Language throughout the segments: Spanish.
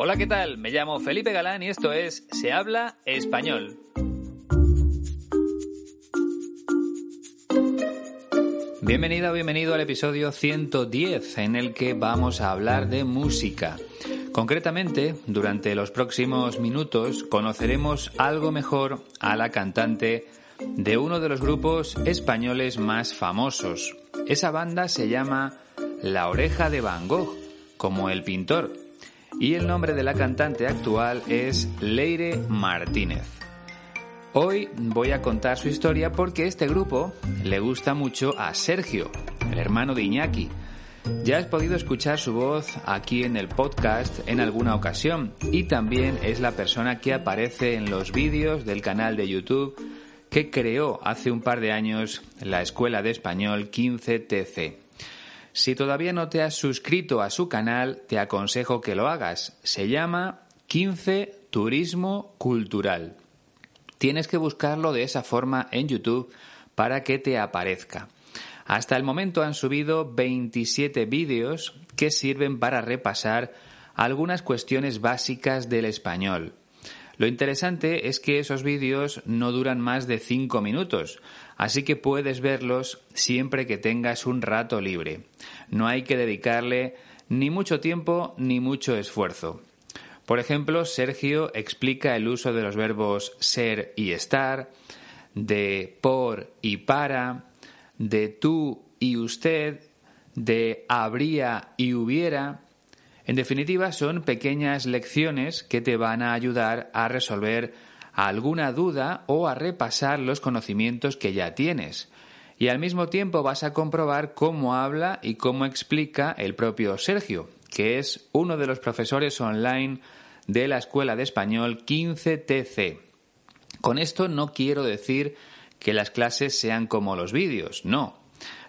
Hola, ¿qué tal? Me llamo Felipe Galán y esto es Se habla español. Bienvenida o bienvenido al episodio 110 en el que vamos a hablar de música. Concretamente, durante los próximos minutos conoceremos algo mejor a la cantante de uno de los grupos españoles más famosos. Esa banda se llama La Oreja de Van Gogh, como el pintor, y el nombre de la cantante actual es Leire Martínez. Hoy voy a contar su historia porque este grupo le gusta mucho a Sergio, el hermano de Iñaki. Ya has podido escuchar su voz aquí en el podcast en alguna ocasión y también es la persona que aparece en los vídeos del canal de YouTube que creó hace un par de años la Escuela de Español 15TC. Si todavía no te has suscrito a su canal, te aconsejo que lo hagas. Se llama 15 Turismo Cultural. Tienes que buscarlo de esa forma en YouTube para que te aparezca. Hasta el momento han subido 27 vídeos que sirven para repasar algunas cuestiones básicas del español. Lo interesante es que esos vídeos no duran más de 5 minutos, así que puedes verlos siempre que tengas un rato libre. No hay que dedicarle ni mucho tiempo ni mucho esfuerzo. Por ejemplo, Sergio explica el uso de los verbos ser y estar, de por y para, de tú y usted, de habría y hubiera, en definitiva, son pequeñas lecciones que te van a ayudar a resolver alguna duda o a repasar los conocimientos que ya tienes. Y al mismo tiempo vas a comprobar cómo habla y cómo explica el propio Sergio, que es uno de los profesores online de la Escuela de Español 15TC. Con esto no quiero decir que las clases sean como los vídeos, no.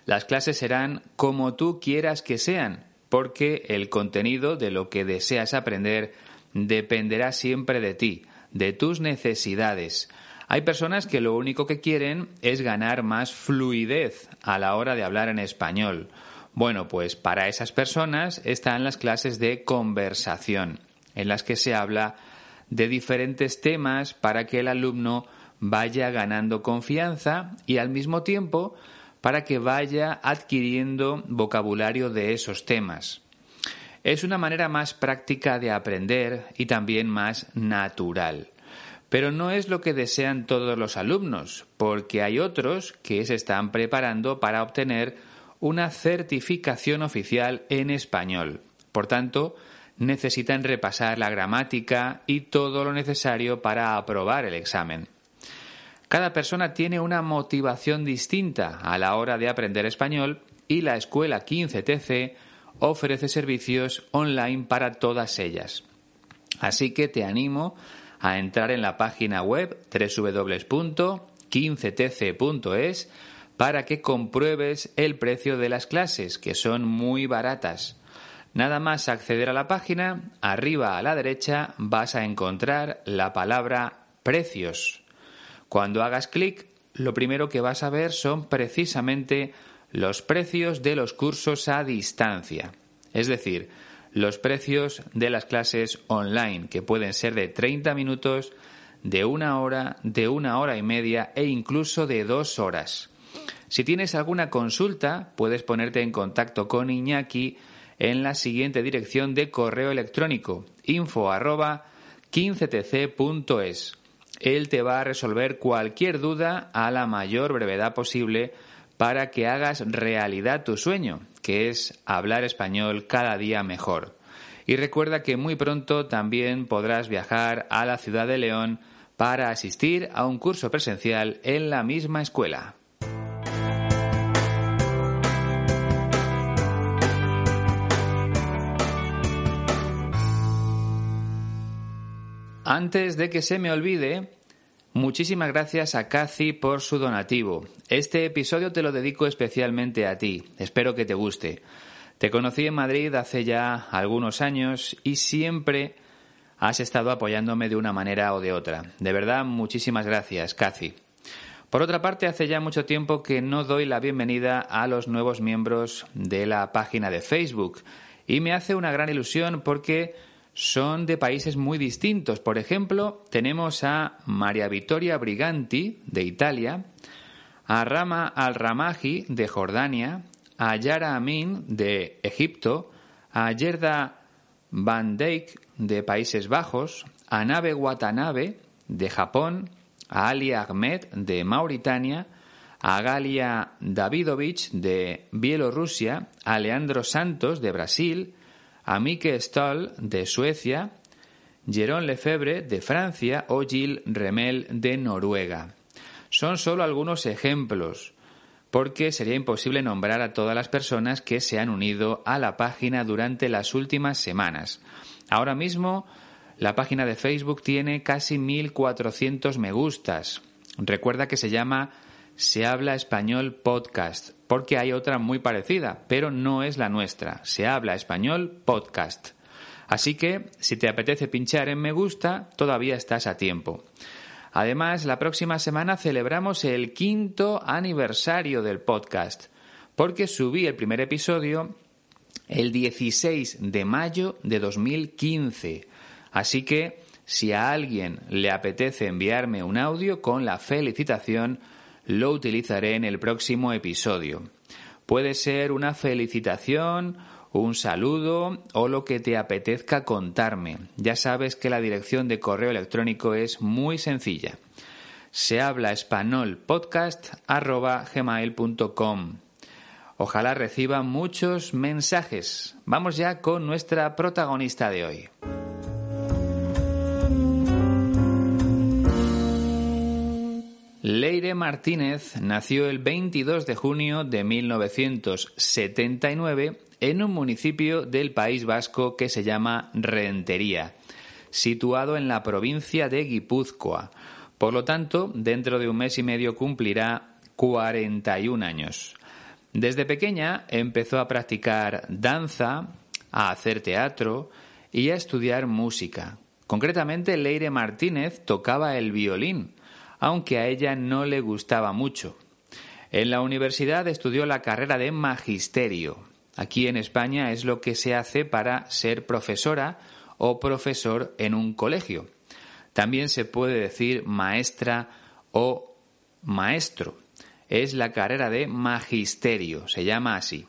Las clases serán como tú quieras que sean, porque el contenido de lo que deseas aprender dependerá siempre de ti, de tus necesidades. Hay personas que lo único que quieren es ganar más fluidez a la hora de hablar en español. Bueno, pues para esas personas están las clases de conversación, en las que se habla de diferentes temas para que el alumno vaya ganando confianza y al mismo tiempo para que vaya adquiriendo vocabulario de esos temas. Es una manera más práctica de aprender y también más natural. Pero no es lo que desean todos los alumnos, porque hay otros que se están preparando para obtener una certificación oficial en español. Por tanto, necesitan repasar la gramática y todo lo necesario para aprobar el examen. Cada persona tiene una motivación distinta a la hora de aprender español y la Escuela 15TC ofrece servicios online para todas ellas. Así que te animo a entrar en la página web www.15tc.es para que compruebes el precio de las clases, que son muy baratas. Nada más acceder a la página, arriba a la derecha vas a encontrar la palabra precios. Cuando hagas clic, lo primero que vas a ver son precisamente los precios de los cursos a distancia, es decir, los precios de las clases online, que pueden ser de 30 minutos, de una hora, de una hora y media e incluso de dos horas. Si tienes alguna consulta, puedes ponerte en contacto con Iñaki en la siguiente dirección de correo electrónico info 15tc.es él te va a resolver cualquier duda a la mayor brevedad posible para que hagas realidad tu sueño, que es hablar español cada día mejor. Y recuerda que muy pronto también podrás viajar a la ciudad de León para asistir a un curso presencial en la misma escuela. Antes de que se me olvide, muchísimas gracias a Cathy por su donativo. Este episodio te lo dedico especialmente a ti. Espero que te guste. Te conocí en Madrid hace ya algunos años y siempre has estado apoyándome de una manera o de otra. De verdad, muchísimas gracias, Cathy. Por otra parte, hace ya mucho tiempo que no doy la bienvenida a los nuevos miembros de la página de Facebook y me hace una gran ilusión porque son de países muy distintos. Por ejemplo, tenemos a María Vittoria Briganti, de Italia, a Rama al-Ramaji, de Jordania, a Yara Amin, de Egipto, a Yerda Van Dijk, de Países Bajos, a Nabe Watanabe, de Japón, a Ali Ahmed, de Mauritania, a Galia Davidovich, de Bielorrusia, a Leandro Santos, de Brasil, a Mike Stoll, de Suecia, Jérôme Lefebvre, de Francia, o Gilles Remel, de Noruega. Son solo algunos ejemplos, porque sería imposible nombrar a todas las personas que se han unido a la página durante las últimas semanas. Ahora mismo la página de Facebook tiene casi 1.400 me gustas. Recuerda que se llama Se habla español podcast, porque hay otra muy parecida, pero no es la nuestra. Se habla español podcast. Así que, si te apetece pinchar en me gusta, todavía estás a tiempo. Además, la próxima semana celebramos el quinto aniversario del podcast, porque subí el primer episodio el 16 de mayo de 2015. Así que, si a alguien le apetece enviarme un audio con la felicitación, lo utilizaré en el próximo episodio. Puede ser una felicitación, un saludo o lo que te apetezca contarme. Ya sabes que la dirección de correo electrónico es muy sencilla. Se habla español Ojalá reciba muchos mensajes. Vamos ya con nuestra protagonista de hoy. Leire Martínez nació el 22 de junio de 1979 en un municipio del País Vasco que se llama Rentería, situado en la provincia de Guipúzcoa. Por lo tanto, dentro de un mes y medio cumplirá 41 años. Desde pequeña empezó a practicar danza, a hacer teatro y a estudiar música. Concretamente, Leire Martínez tocaba el violín, aunque a ella no le gustaba mucho. En la universidad estudió la carrera de magisterio. Aquí en España es lo que se hace para ser profesora o profesor en un colegio. También se puede decir maestra o maestro es la carrera de magisterio, se llama así.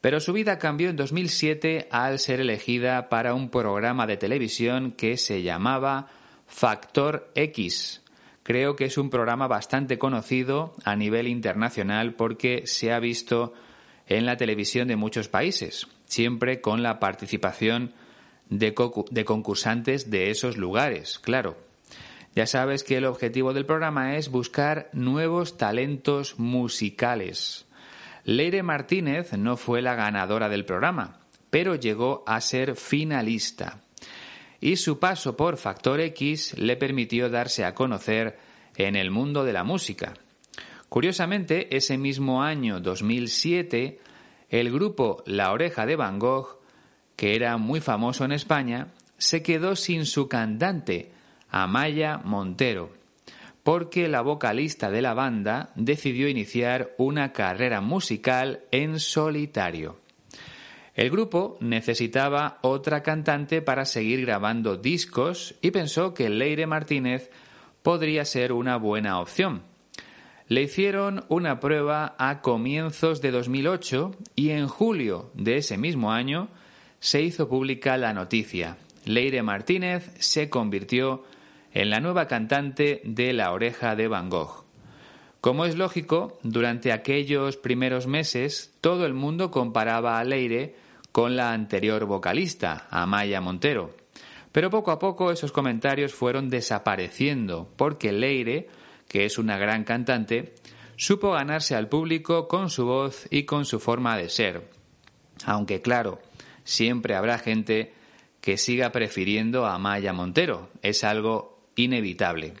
Pero su vida cambió en 2007 al ser elegida para un programa de televisión que se llamaba Factor X. Creo que es un programa bastante conocido a nivel internacional porque se ha visto en la televisión de muchos países, siempre con la participación de, concursantes de esos lugares, claro. Ya sabes que el objetivo del programa es buscar nuevos talentos musicales. Leire Martínez no fue la ganadora del programa, pero llegó a ser finalista. Y su paso por Factor X le permitió darse a conocer en el mundo de la música. Curiosamente, ese mismo año 2007, el grupo La Oreja de Van Gogh, que era muy famoso en España, se quedó sin su cantante, Amaya Montero, porque la vocalista de la banda decidió iniciar una carrera musical en solitario. El grupo necesitaba otra cantante para seguir grabando discos y pensó que Leire Martínez podría ser una buena opción. Le hicieron una prueba a comienzos de 2008 y en julio de ese mismo año se hizo pública la noticia. Leire Martínez se convirtió en la nueva cantante de La Oreja de Van Gogh. Como es lógico, durante aquellos primeros meses todo el mundo comparaba a Leire con la anterior vocalista, Amaya Montero. Pero poco a poco esos comentarios fueron desapareciendo, porque Leire, que es una gran cantante, supo ganarse al público con su voz y con su forma de ser. Aunque claro, siempre habrá gente que siga prefiriendo a Amaya Montero. Es algo inevitable.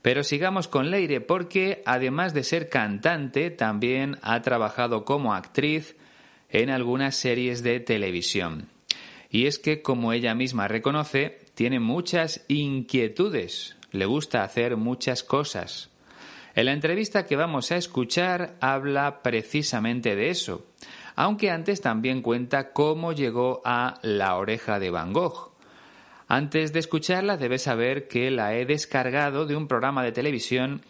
Pero sigamos con Leire porque, además de ser cantante, también ha trabajado como actriz en algunas series de televisión. Y es que, como ella misma reconoce, tiene muchas inquietudes, le gusta hacer muchas cosas. En la entrevista que vamos a escuchar habla precisamente de eso. aunque antes también cuenta cómo llegó a La oreja de Van Gogh. Antes de escucharla debes saber que la he descargado de un programa de televisión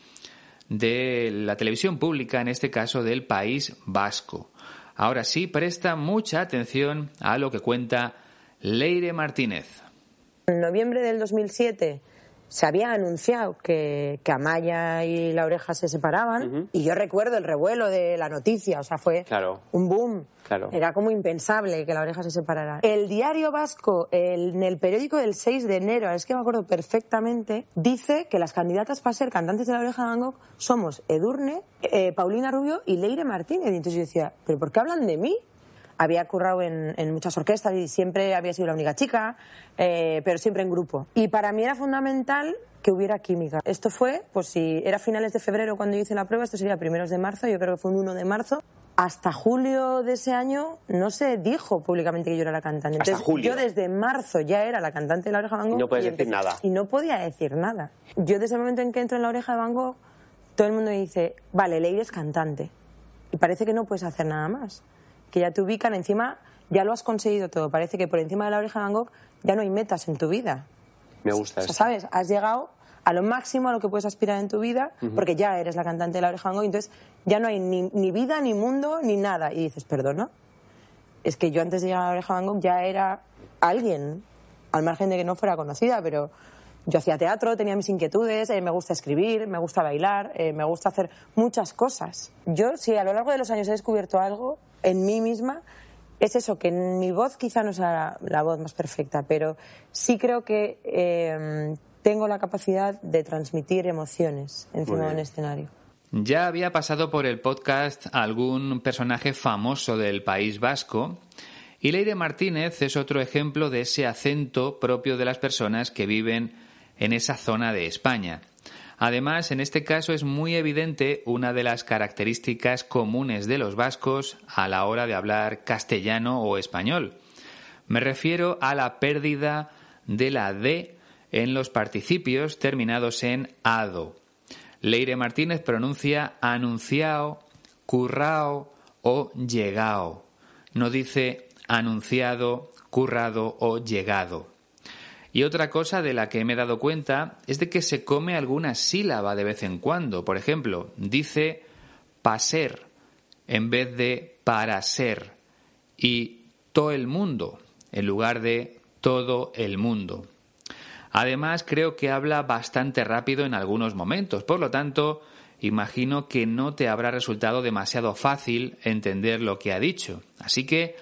de la televisión pública, en este caso del País Vasco. Ahora sí, presta mucha atención a lo que cuenta Leire Martínez. En noviembre del 2007 se había anunciado que, que Amaya y La Oreja se separaban y yo recuerdo el revuelo de la noticia, o sea, fue un boom. Era como impensable que La Oreja se separara. El diario vasco, en el periódico del 6 de enero, es que me acuerdo perfectamente, dice que las candidatas para ser cantantes de La Oreja de Van Gogh somos Edurne, eh, Paulina Rubio y Leire Martínez. Y entonces yo decía, ¿pero por qué hablan de mí? Había currado en, muchas orquestas y siempre había sido la única chica, eh, pero siempre en grupo. Y para mí era fundamental que hubiera química. Esto fue, pues si era finales de febrero cuando yo hice la prueba, esto sería primeros de marzo, yo creo que fue un 1 de marzo. Hasta julio de ese año no se dijo públicamente que yo era la cantante. Entonces, yo desde marzo ya era la cantante de La Oreja de Van Gogh. Y no puedes decir nada. Y no podía decir nada. Yo desde el momento en que entro en La Oreja de Van Gogh, todo el mundo dice, vale, Leire es cantante. Y parece que no puedes hacer nada más que ya te ubican encima, ya lo has conseguido todo. Parece que por encima de la oreja de Van Gogh ya no hay metas en tu vida. Me gusta eso. ¿Sabes? Has llegado a lo máximo a lo que puedes aspirar en tu vida, porque ya eres la cantante de la oreja Van Gogh, entonces ya no hay ni, ni, vida, ni mundo, ni nada. Y dices, perdona, es que yo antes de llegar a la oreja Van Gogh ya era alguien, al margen de que no fuera conocida, pero yo hacía teatro, tenía mis inquietudes, eh, me gusta escribir, me gusta bailar, eh, me gusta hacer muchas cosas. Yo, si a lo largo de los años he descubierto algo en mí misma, es eso, que mi voz quizá no sea la, voz más perfecta, pero sí creo que eh, tengo la capacidad de transmitir emociones encima de un escenario. Ya había pasado por el podcast algún personaje famoso del País Vasco y Leire Martínez es otro ejemplo de ese acento propio de las personas que viven en esa zona de España. Además, en este caso es muy evidente una de las características comunes de los vascos a la hora de hablar castellano o español. Me refiero a la pérdida de la D en los participios terminados en ado. Leire Martínez pronuncia anunciao, currao o llegao. No dice anunciado, currado o llegado. Y otra cosa de la que me he dado cuenta es de que se come alguna sílaba de vez en cuando. Por ejemplo, dice paser en vez de para ser y todo el mundo en lugar de todo el mundo. Además, creo que habla bastante rápido en algunos momentos, por lo tanto, imagino que no te habrá resultado demasiado fácil entender lo que ha dicho. Así que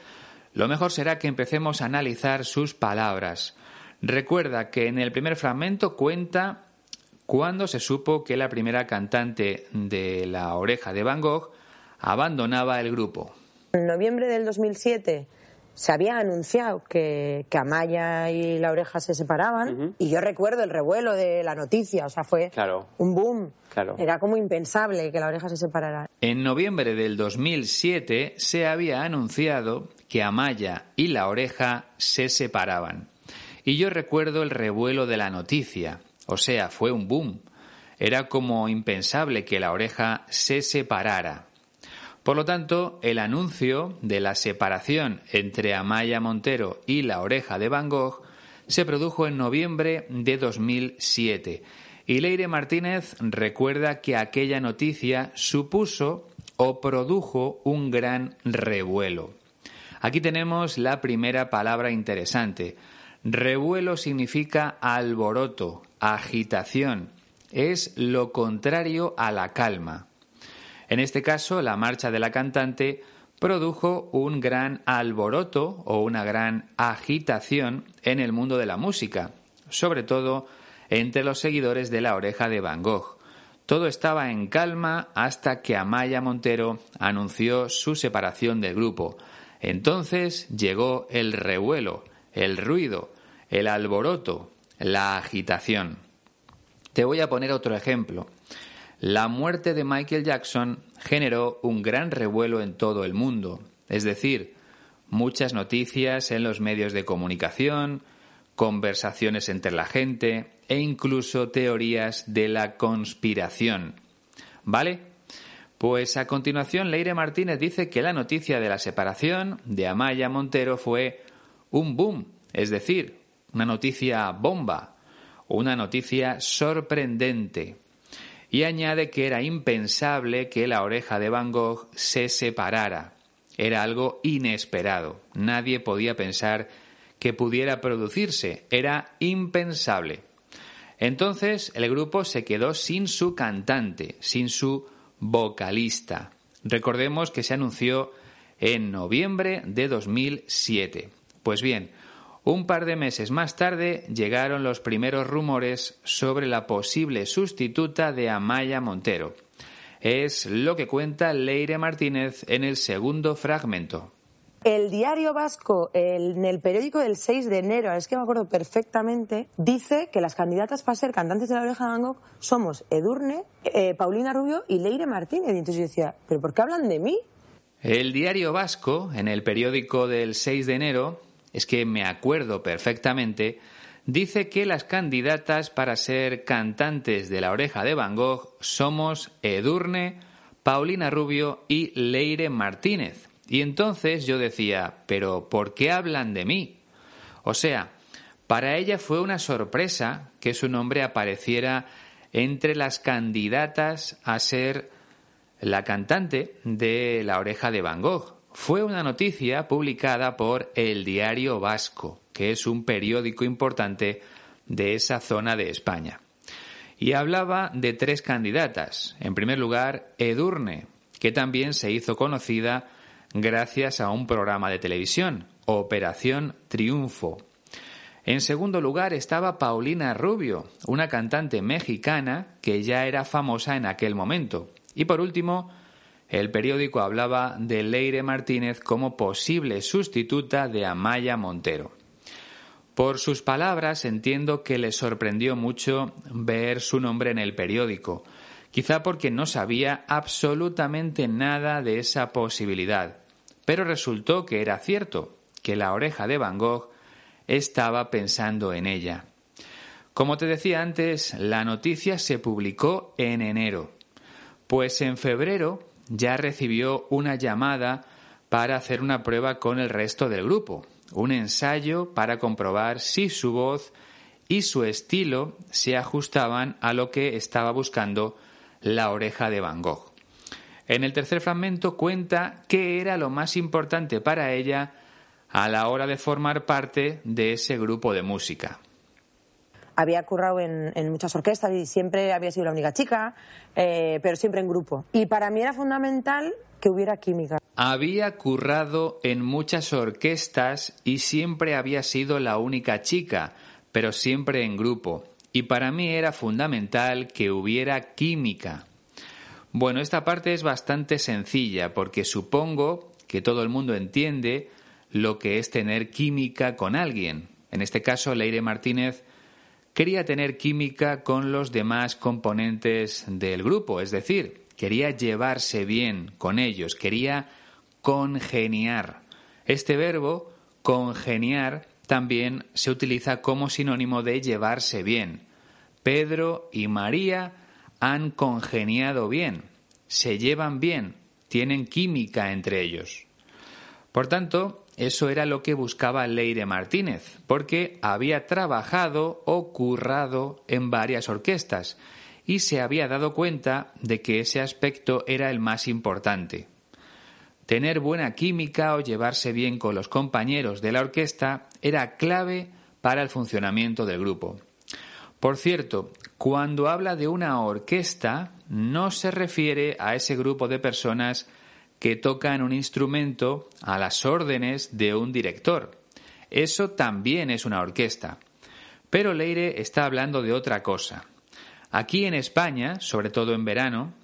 lo mejor será que empecemos a analizar sus palabras. Recuerda que en el primer fragmento cuenta cuando se supo que la primera cantante de La Oreja de Van Gogh abandonaba el grupo. En noviembre del 2007 se había anunciado que, que Amaya y La Oreja se separaban y yo recuerdo el revuelo de la noticia, o sea, fue un boom. Era como impensable que La Oreja se separara. En noviembre del 2007 se había anunciado que Amaya y La Oreja se separaban. Y yo recuerdo el revuelo de la noticia, o sea, fue un boom. Era como impensable que la oreja se separara. Por lo tanto, el anuncio de la separación entre Amaya Montero y la oreja de Van Gogh se produjo en noviembre de 2007 y Leire Martínez recuerda que aquella noticia supuso o produjo un gran revuelo. Aquí tenemos la primera palabra interesante, Revuelo significa alboroto, agitación. Es lo contrario a la calma. En este caso, la marcha de la cantante produjo un gran alboroto o una gran agitación en el mundo de la música, sobre todo entre los seguidores de la oreja de Van Gogh. Todo estaba en calma hasta que Amaya Montero anunció su separación del grupo. Entonces llegó el revuelo, el ruido, el alboroto, la agitación. Te voy a poner otro ejemplo. La muerte de Michael Jackson generó un gran revuelo en todo el mundo, es decir, muchas noticias en los medios de comunicación, conversaciones entre la gente e incluso teorías de la conspiración. ¿Vale? Pues a continuación Leire Martínez dice que la noticia de la separación de Amaya Montero fue un boom, es decir, una noticia bomba, una noticia sorprendente. Y añade que era impensable que la oreja de Van Gogh se separara. Era algo inesperado. Nadie podía pensar que pudiera producirse. Era impensable. Entonces el grupo se quedó sin su cantante, sin su vocalista. Recordemos que se anunció en noviembre de 2007. Pues bien, un par de meses más tarde llegaron los primeros rumores sobre la posible sustituta de Amaya Montero. Es lo que cuenta Leire Martínez en el segundo fragmento. El diario vasco, en el periódico del 6 de enero, es que me acuerdo perfectamente, dice que las candidatas para ser cantantes de la oreja de Van Gogh somos Edurne, eh, Paulina Rubio y Leire Martínez. Y entonces yo decía, ¿pero por qué hablan de mí? El diario vasco, en el periódico del 6 de enero, es que me acuerdo perfectamente, dice que las candidatas para ser cantantes de la oreja de Van Gogh somos Edurne, Paulina Rubio y Leire Martínez. Y entonces yo decía, pero ¿por qué hablan de mí? O sea, para ella fue una sorpresa que su nombre apareciera entre las candidatas a ser la cantante de La oreja de Van Gogh. Fue una noticia publicada por El Diario Vasco, que es un periódico importante de esa zona de España. Y hablaba de tres candidatas. En primer lugar, Edurne, que también se hizo conocida gracias a un programa de televisión, Operación Triunfo. En segundo lugar estaba Paulina Rubio, una cantante mexicana que ya era famosa en aquel momento. Y por último, el periódico hablaba de Leire Martínez como posible sustituta de Amaya Montero. Por sus palabras entiendo que le sorprendió mucho ver su nombre en el periódico, quizá porque no sabía absolutamente nada de esa posibilidad. Pero resultó que era cierto, que la oreja de Van Gogh estaba pensando en ella. Como te decía antes, la noticia se publicó en enero, pues en febrero ya recibió una llamada para hacer una prueba con el resto del grupo, un ensayo para comprobar si su voz y su estilo se ajustaban a lo que estaba buscando la oreja de Van Gogh. En el tercer fragmento cuenta qué era lo más importante para ella a la hora de formar parte de ese grupo de música. Había currado en, muchas orquestas y siempre había sido la única chica, eh, pero siempre en grupo. Y para mí era fundamental que hubiera química. Había currado en muchas orquestas y siempre había sido la única chica, pero siempre en grupo. Y para mí era fundamental que hubiera química. Bueno, esta parte es bastante sencilla porque supongo que todo el mundo entiende lo que es tener química con alguien. En este caso, Leire Martínez quería tener química con los demás componentes del grupo, es decir, quería llevarse bien con ellos, quería congeniar. Este verbo, congeniar, también se utiliza como sinónimo de llevarse bien. Pedro y María han congeniado bien, se llevan bien, tienen química entre ellos. Por tanto, eso era lo que buscaba Leire Martínez, porque había trabajado o currado en varias orquestas y se había dado cuenta de que ese aspecto era el más importante. Tener buena química o llevarse bien con los compañeros de la orquesta era clave para el funcionamiento del grupo. Por cierto, cuando habla de una orquesta, no se refiere a ese grupo de personas que tocan un instrumento a las órdenes de un director. Eso también es una orquesta. Pero Leire está hablando de otra cosa. Aquí en España, sobre todo en verano,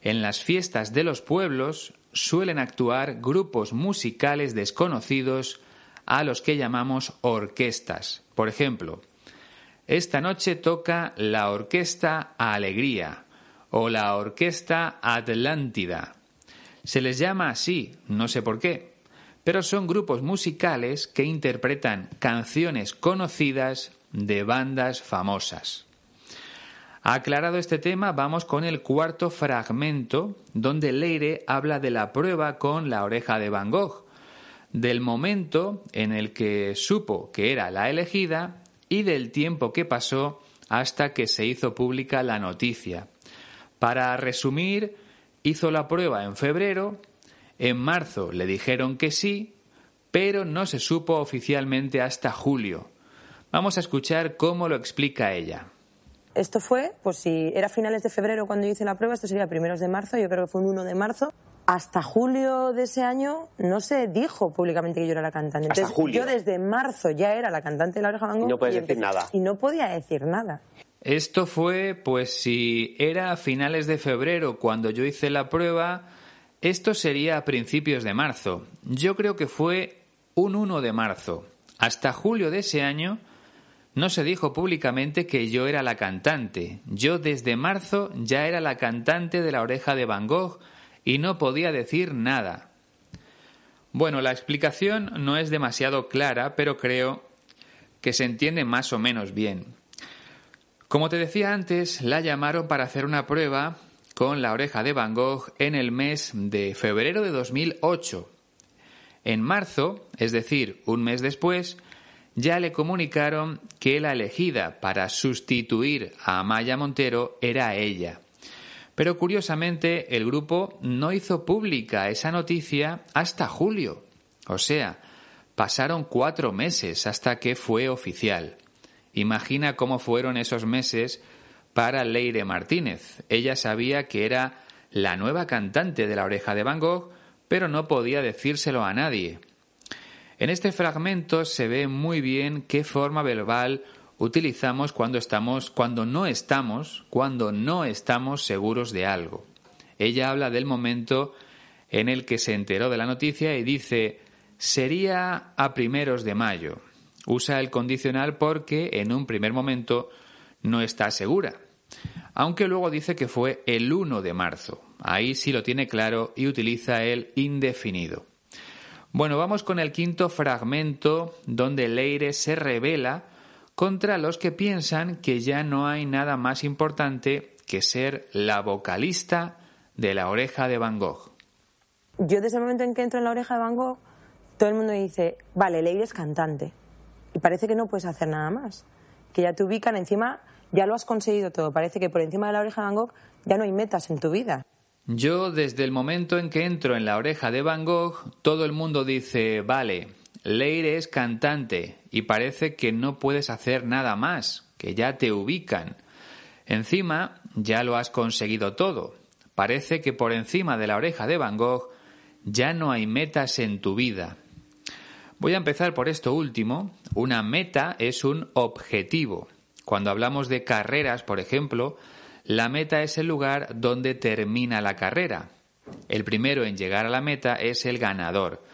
en las fiestas de los pueblos suelen actuar grupos musicales desconocidos a los que llamamos orquestas. Por ejemplo, esta noche toca la Orquesta Alegría o la Orquesta Atlántida. Se les llama así, no sé por qué, pero son grupos musicales que interpretan canciones conocidas de bandas famosas. Aclarado este tema, vamos con el cuarto fragmento, donde Leire habla de la prueba con la oreja de Van Gogh, del momento en el que supo que era la elegida y del tiempo que pasó hasta que se hizo pública la noticia. Para resumir, hizo la prueba en febrero, en marzo le dijeron que sí, pero no se supo oficialmente hasta julio. Vamos a escuchar cómo lo explica ella. Esto fue, pues si era finales de febrero cuando hice la prueba, esto sería primeros de marzo, yo creo que fue un 1 de marzo. Hasta julio de ese año no se dijo públicamente que yo era la cantante. Entonces, julio. Yo desde marzo ya era la cantante de la oreja Van Y no puedes decir nada. Y no podía decir nada. Esto fue, pues si era a finales de febrero cuando yo hice la prueba, esto sería a principios de marzo. Yo creo que fue un 1 de marzo. Hasta julio de ese año no se dijo públicamente que yo era la cantante. Yo desde marzo ya era la cantante de la oreja de Van Gogh y no podía decir nada. Bueno, la explicación no es demasiado clara, pero creo que se entiende más o menos bien. Como te decía antes, la llamaron para hacer una prueba con la oreja de Van Gogh en el mes de febrero de 2008. En marzo, es decir, un mes después, ya le comunicaron que la elegida para sustituir a Amaya Montero era ella. Pero curiosamente el grupo no hizo pública esa noticia hasta julio. O sea, pasaron cuatro meses hasta que fue oficial. Imagina cómo fueron esos meses para Leire Martínez. Ella sabía que era la nueva cantante de la oreja de Van Gogh, pero no podía decírselo a nadie. En este fragmento se ve muy bien qué forma verbal utilizamos cuando estamos, cuando no estamos, cuando no estamos seguros de algo. Ella habla del momento en el que se enteró de la noticia y dice sería a primeros de mayo. Usa el condicional porque en un primer momento no está segura. Aunque luego dice que fue el 1 de marzo. Ahí sí lo tiene claro y utiliza el indefinido. Bueno, vamos con el quinto fragmento donde Leire se revela contra los que piensan que ya no hay nada más importante que ser la vocalista de la oreja de Van Gogh. Yo desde el momento en que entro en la oreja de Van Gogh, todo el mundo dice, vale, Leire es cantante. Y parece que no puedes hacer nada más. Que ya te ubican encima ya lo has conseguido todo. Parece que por encima de la oreja de Van Gogh ya no hay metas en tu vida. Yo, desde el momento en que entro en la oreja de Van Gogh, todo el mundo dice, vale, Leire es cantante y parece que no puedes hacer nada más, que ya te ubican. Encima, ya lo has conseguido todo. Parece que por encima de la oreja de Van Gogh ya no hay metas en tu vida. Voy a empezar por esto último. Una meta es un objetivo. Cuando hablamos de carreras, por ejemplo, la meta es el lugar donde termina la carrera. El primero en llegar a la meta es el ganador.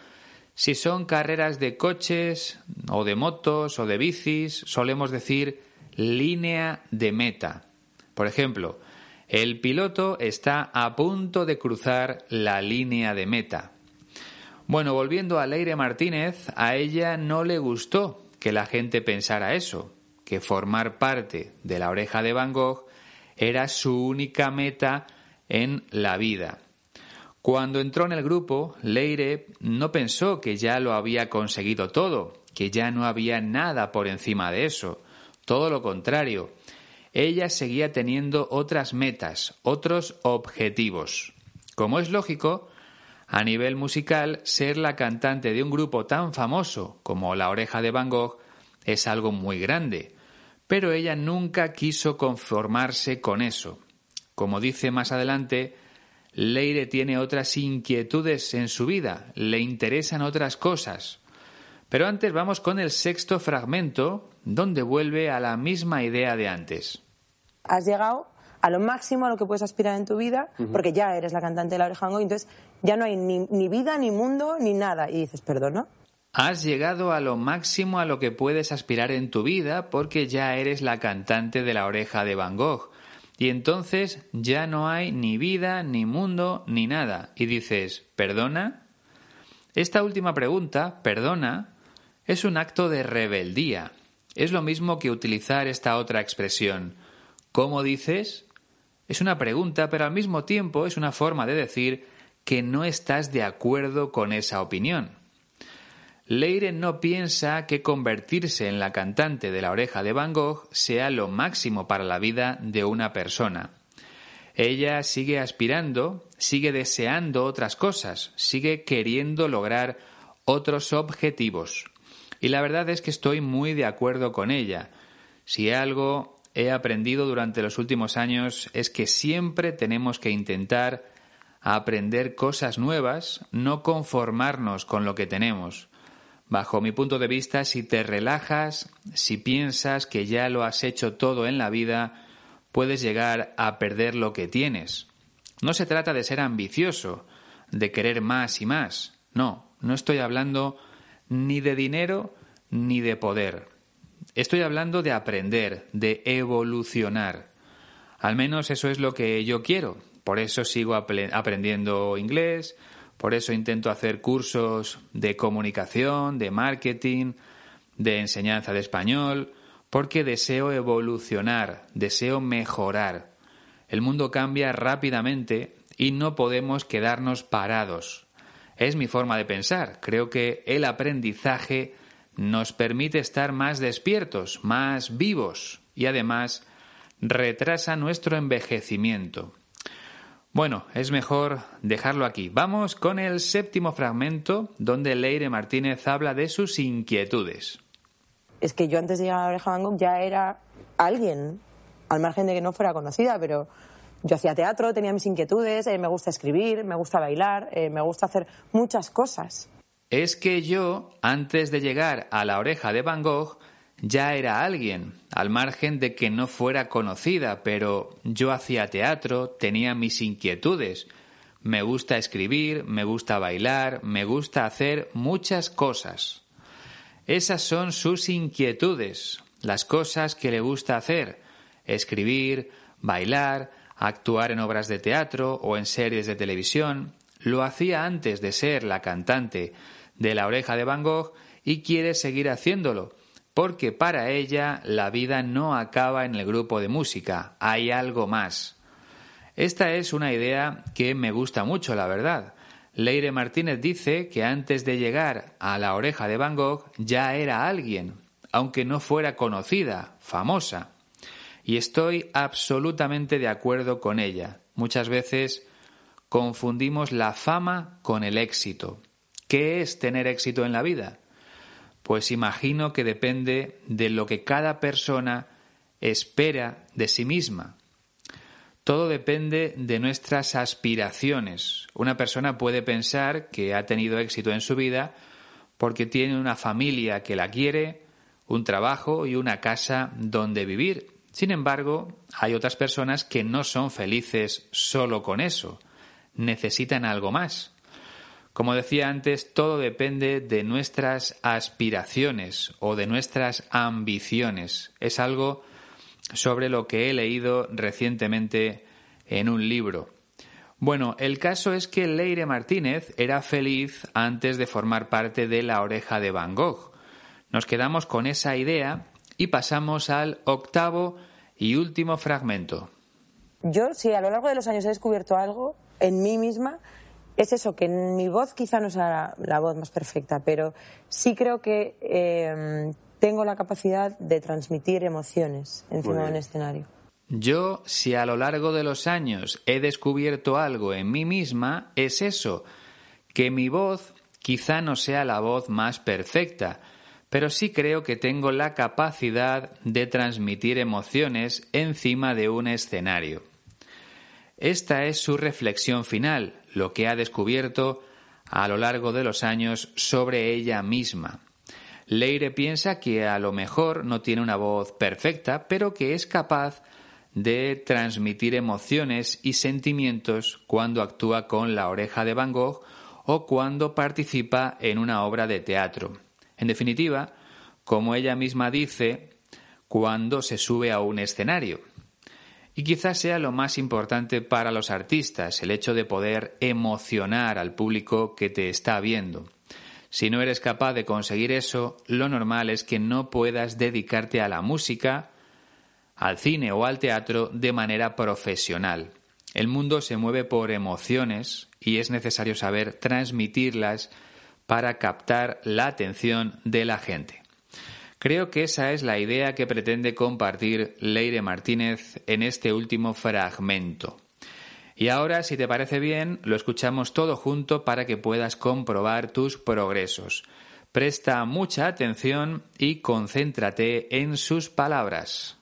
Si son carreras de coches o de motos o de bicis, solemos decir línea de meta. Por ejemplo, el piloto está a punto de cruzar la línea de meta. Bueno, volviendo a Leire Martínez, a ella no le gustó que la gente pensara eso que formar parte de la oreja de Van Gogh era su única meta en la vida. Cuando entró en el grupo, Leire no pensó que ya lo había conseguido todo, que ya no había nada por encima de eso. Todo lo contrario, ella seguía teniendo otras metas, otros objetivos. Como es lógico, a nivel musical, ser la cantante de un grupo tan famoso como La Oreja de Van Gogh es algo muy grande, pero ella nunca quiso conformarse con eso. Como dice más adelante, Leire tiene otras inquietudes en su vida, le interesan otras cosas. Pero antes vamos con el sexto fragmento, donde vuelve a la misma idea de antes. Has llegado a lo máximo a lo que puedes aspirar en tu vida, porque ya eres la cantante de la oreja entonces ya no hay ni, ni, vida, ni mundo, ni nada. Y dices, perdona, Has llegado a lo máximo a lo que puedes aspirar en tu vida porque ya eres la cantante de la oreja de Van Gogh. Y entonces ya no hay ni vida, ni mundo, ni nada. Y dices, ¿perdona? Esta última pregunta, perdona, es un acto de rebeldía. Es lo mismo que utilizar esta otra expresión. ¿Cómo dices? Es una pregunta, pero al mismo tiempo es una forma de decir que no estás de acuerdo con esa opinión. Leire no piensa que convertirse en la cantante de la oreja de Van Gogh sea lo máximo para la vida de una persona. Ella sigue aspirando, sigue deseando otras cosas, sigue queriendo lograr otros objetivos. Y la verdad es que estoy muy de acuerdo con ella. Si algo he aprendido durante los últimos años es que siempre tenemos que intentar aprender cosas nuevas, no conformarnos con lo que tenemos. Bajo mi punto de vista, si te relajas, si piensas que ya lo has hecho todo en la vida, puedes llegar a perder lo que tienes. No se trata de ser ambicioso, de querer más y más. No, no estoy hablando ni de dinero ni de poder. Estoy hablando de aprender, de evolucionar. Al menos eso es lo que yo quiero. Por eso sigo aprendiendo inglés, por eso intento hacer cursos de comunicación, de marketing, de enseñanza de español, porque deseo evolucionar, deseo mejorar. El mundo cambia rápidamente y no podemos quedarnos parados. Es mi forma de pensar. Creo que el aprendizaje nos permite estar más despiertos, más vivos y además retrasa nuestro envejecimiento. Bueno, es mejor dejarlo aquí. Vamos con el séptimo fragmento donde Leire Martínez habla de sus inquietudes es que yo antes de llegar a Oreja Van ya era alguien, al margen de que no fuera conocida, pero yo hacía teatro, tenía mis inquietudes, eh, me gusta escribir, me gusta bailar, eh, me gusta hacer muchas cosas. Es que yo, antes de llegar a la oreja de Van Gogh, ya era alguien, al margen de que no fuera conocida, pero yo hacía teatro, tenía mis inquietudes. Me gusta escribir, me gusta bailar, me gusta hacer muchas cosas. Esas son sus inquietudes, las cosas que le gusta hacer, escribir, bailar, actuar en obras de teatro o en series de televisión. Lo hacía antes de ser la cantante de La oreja de Van Gogh y quiere seguir haciéndolo, porque para ella la vida no acaba en el grupo de música, hay algo más. Esta es una idea que me gusta mucho, la verdad. Leire Martínez dice que antes de llegar a la oreja de Van Gogh ya era alguien, aunque no fuera conocida, famosa. Y estoy absolutamente de acuerdo con ella. Muchas veces confundimos la fama con el éxito. ¿Qué es tener éxito en la vida? Pues imagino que depende de lo que cada persona espera de sí misma. Todo depende de nuestras aspiraciones. Una persona puede pensar que ha tenido éxito en su vida porque tiene una familia que la quiere, un trabajo y una casa donde vivir. Sin embargo, hay otras personas que no son felices solo con eso. Necesitan algo más. Como decía antes, todo depende de nuestras aspiraciones o de nuestras ambiciones. Es algo sobre lo que he leído recientemente en un libro. Bueno, el caso es que Leire Martínez era feliz antes de formar parte de la oreja de Van Gogh. Nos quedamos con esa idea y pasamos al octavo y último fragmento. Yo, si a lo largo de los años he descubierto algo en mí misma, es eso, que mi voz quizá no sea la, voz más perfecta, pero sí creo que eh, tengo la capacidad de transmitir emociones encima de un escenario. Yo, si a lo largo de los años he descubierto algo en mí misma, es eso, que mi voz quizá no sea la voz más perfecta, pero sí creo que tengo la capacidad de transmitir emociones encima de un escenario. Esta es su reflexión final, lo que ha descubierto a lo largo de los años sobre ella misma. Leire piensa que a lo mejor no tiene una voz perfecta, pero que es capaz de transmitir emociones y sentimientos cuando actúa con la oreja de Van Gogh o cuando participa en una obra de teatro. En definitiva, como ella misma dice, cuando se sube a un escenario. Y quizás sea lo más importante para los artistas, el hecho de poder emocionar al público que te está viendo. Si no eres capaz de conseguir eso, lo normal es que no puedas dedicarte a la música al cine o al teatro de manera profesional. El mundo se mueve por emociones y es necesario saber transmitirlas para captar la atención de la gente. Creo que esa es la idea que pretende compartir Leire Martínez en este último fragmento. Y ahora, si te parece bien, lo escuchamos todo junto para que puedas comprobar tus progresos. Presta mucha atención y concéntrate en sus palabras.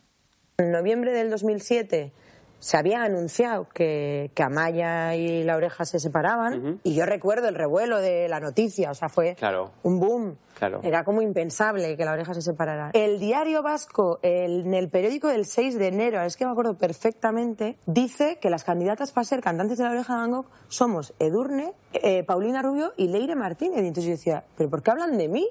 En noviembre del 2007 se había anunciado que, que Amaya y la oreja se separaban y yo recuerdo el revuelo de la noticia, o sea, fue un boom. Era como impensable que la oreja se separara. El diario vasco, en el periódico del 6 de enero, es que me acuerdo perfectamente, dice que las candidatas para ser cantantes de la oreja de Van Gogh somos Edurne, eh, Paulina Rubio y Leire Martínez. Y entonces yo decía, ¿pero por qué hablan de mí?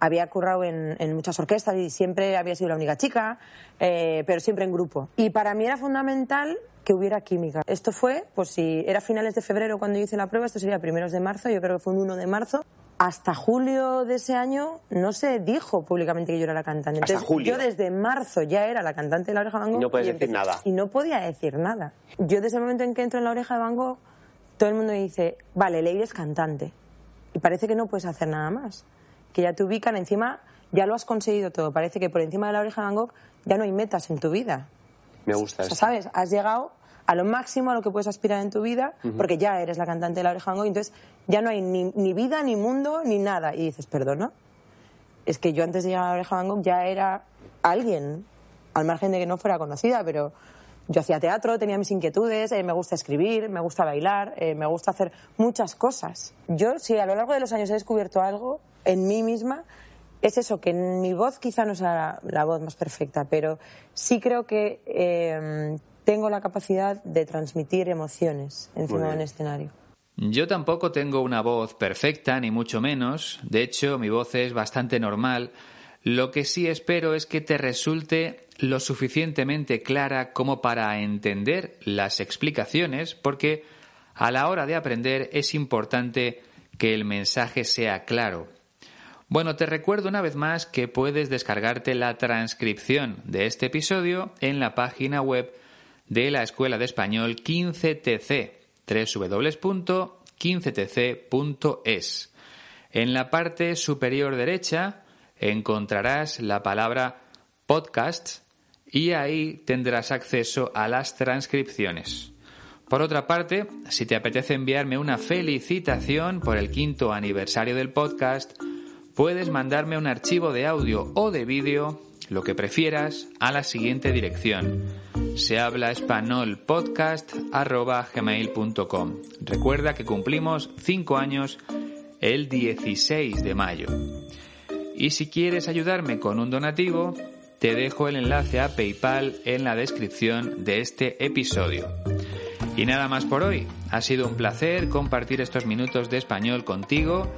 Había currado en, muchas orquestas y siempre había sido la única chica, eh, pero siempre en grupo. Y para mí era fundamental que hubiera química. Esto fue, pues si era finales de febrero cuando yo hice la prueba, esto sería primeros de marzo, yo creo que fue un 1 de marzo. Hasta julio de ese año no se dijo públicamente que yo era la cantante. Entonces, yo desde marzo ya era la cantante de La Oreja de Van Gogh. Y no puedes decir nada. Y no podía decir nada. Yo desde el momento en que entro en La Oreja de Van Gogh, todo el mundo me dice, vale, Leire es cantante. Y parece que no puedes hacer nada más que ya te ubican encima, ya lo has conseguido todo. Parece que por encima de la oreja de Van Gogh ya no hay metas en tu vida. Me gusta eso. ¿Sabes? Has llegado a lo máximo a lo que puedes aspirar en tu vida, porque ya eres la cantante de la oreja Van Gogh, entonces ya no hay ni, ni, vida, ni mundo, ni nada. Y dices, perdona, es que yo antes de llegar a la oreja Van Gogh ya era alguien, al margen de que no fuera conocida, pero yo hacía teatro, tenía mis inquietudes, eh, me gusta escribir, me gusta bailar, eh, me gusta hacer muchas cosas. Yo, si a lo largo de los años he descubierto algo en mí misma, es eso, que mi voz quizá no sea la, voz más perfecta, pero sí creo que eh, tengo la capacidad de transmitir emociones encima de un escenario. Yo tampoco tengo una voz perfecta, ni mucho menos. De hecho, mi voz es bastante normal. Lo que sí espero es que te resulte lo suficientemente clara como para entender las explicaciones, porque a la hora de aprender es importante que el mensaje sea claro. Bueno, te recuerdo una vez más que puedes descargarte la transcripción de este episodio en la página web de la Escuela de Español 15TC, www.15tc.es. En la parte superior derecha encontrarás la palabra podcast y ahí tendrás acceso a las transcripciones. Por otra parte, si te apetece enviarme una felicitación por el quinto aniversario del podcast, puedes mandarme un archivo de audio o de vídeo, lo que prefieras, a la siguiente dirección. Se habla español Recuerda que cumplimos 5 años el 16 de mayo. Y si quieres ayudarme con un donativo, te dejo el enlace a PayPal en la descripción de este episodio. Y nada más por hoy. Ha sido un placer compartir estos minutos de español contigo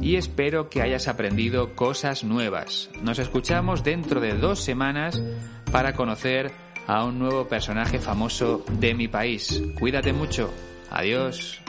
y espero que hayas aprendido cosas nuevas. Nos escuchamos dentro de dos semanas para conocer a un nuevo personaje famoso de mi país. Cuídate mucho. Adiós.